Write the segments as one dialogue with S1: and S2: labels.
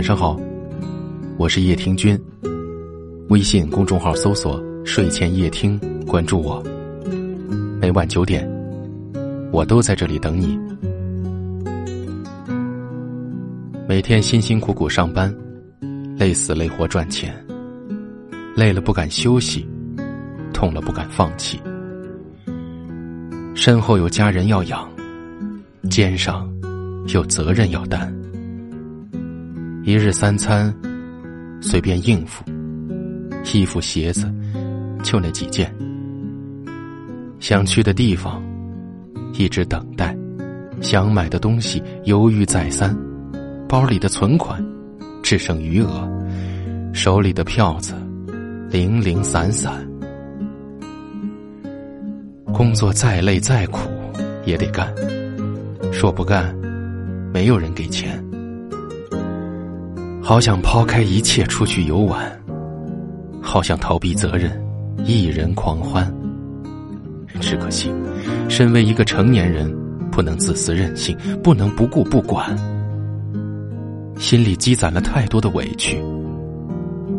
S1: 晚上好，我是叶听君。微信公众号搜索“睡前夜听”，关注我。每晚九点，我都在这里等你。每天辛辛苦苦上班，累死累活赚钱，累了不敢休息，痛了不敢放弃。身后有家人要养，肩上有责任要担。一日三餐随便应付，衣服鞋子就那几件。想去的地方一直等待，想买的东西犹豫再三，包里的存款只剩余额，手里的票子零零散散。工作再累再苦也得干，说不干，没有人给钱。好想抛开一切出去游玩，好想逃避责任，一人狂欢。只可惜，身为一个成年人，不能自私任性，不能不顾不管。心里积攒了太多的委屈，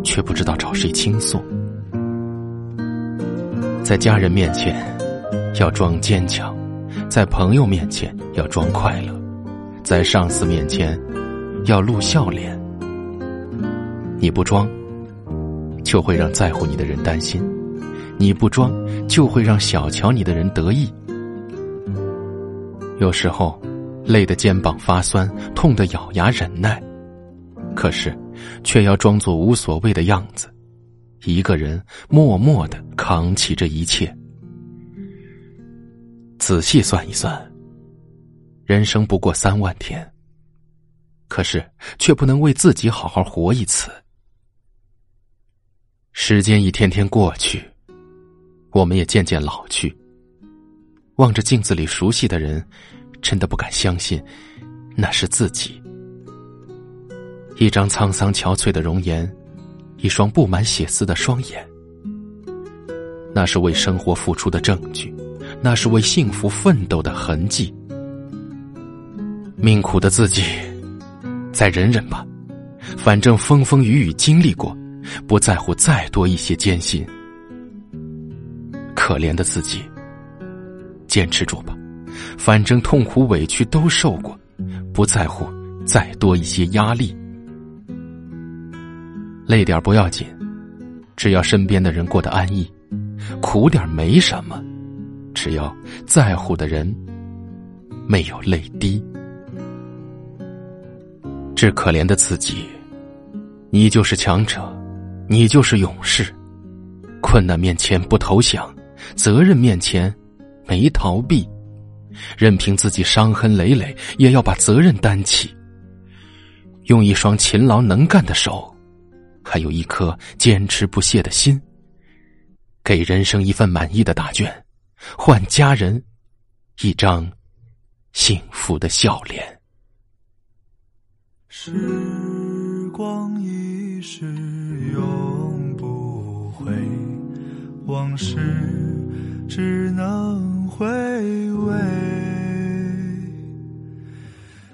S1: 却不知道找谁倾诉。在家人面前要装坚强，在朋友面前要装快乐，在上司面前要露笑脸。你不装，就会让在乎你的人担心；你不装，就会让小瞧你的人得意。有时候，累得肩膀发酸，痛得咬牙忍耐，可是，却要装作无所谓的样子，一个人默默的扛起这一切。仔细算一算，人生不过三万天，可是却不能为自己好好活一次。时间一天天过去，我们也渐渐老去。望着镜子里熟悉的人，真的不敢相信，那是自己。一张沧桑憔悴的容颜，一双布满血丝的双眼，那是为生活付出的证据，那是为幸福奋斗的痕迹。命苦的自己，再忍忍吧，反正风风雨雨经历过。不在乎再多一些艰辛，可怜的自己，坚持住吧，反正痛苦委屈都受过，不在乎再多一些压力，累点不要紧，只要身边的人过得安逸；苦点没什么，只要在乎的人没有泪滴。致可怜的自己，你就是强者。你就是勇士，困难面前不投降，责任面前没逃避，任凭自己伤痕累累，也要把责任担起。用一双勤劳能干的手，还有一颗坚持不懈的心，给人生一份满意的答卷，换家人一张幸福的笑脸。
S2: 时光一逝。往事只能回味。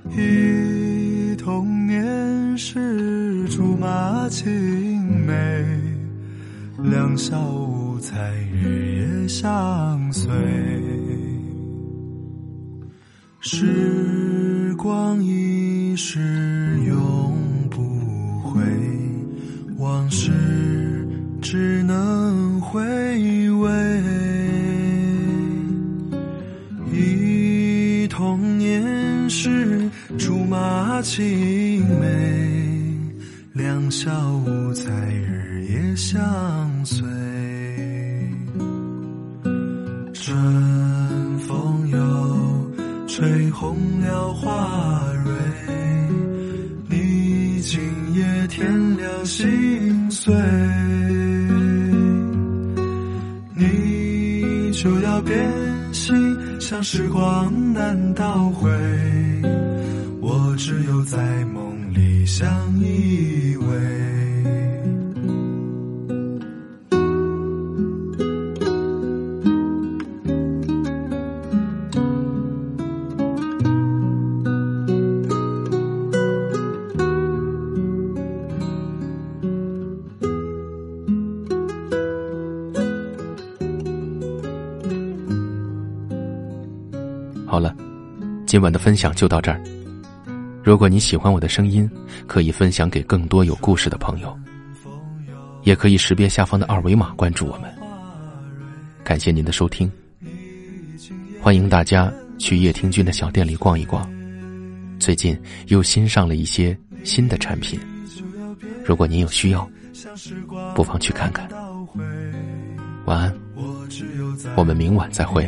S2: 忆童年时竹马青梅，两小无猜日夜相随。时光一逝童年时竹马青梅，两小无猜日夜相随。春风又吹红了花蕊，你今夜添了心。碎，你就要变心，像时光难倒回，我只有在梦里相依偎。
S1: 今晚的分享就到这儿。如果你喜欢我的声音，可以分享给更多有故事的朋友，也可以识别下方的二维码关注我们。感谢您的收听，欢迎大家去叶听君的小店里逛一逛，最近又新上了一些新的产品，如果您有需要，不妨去看看。晚安，我们明晚再会。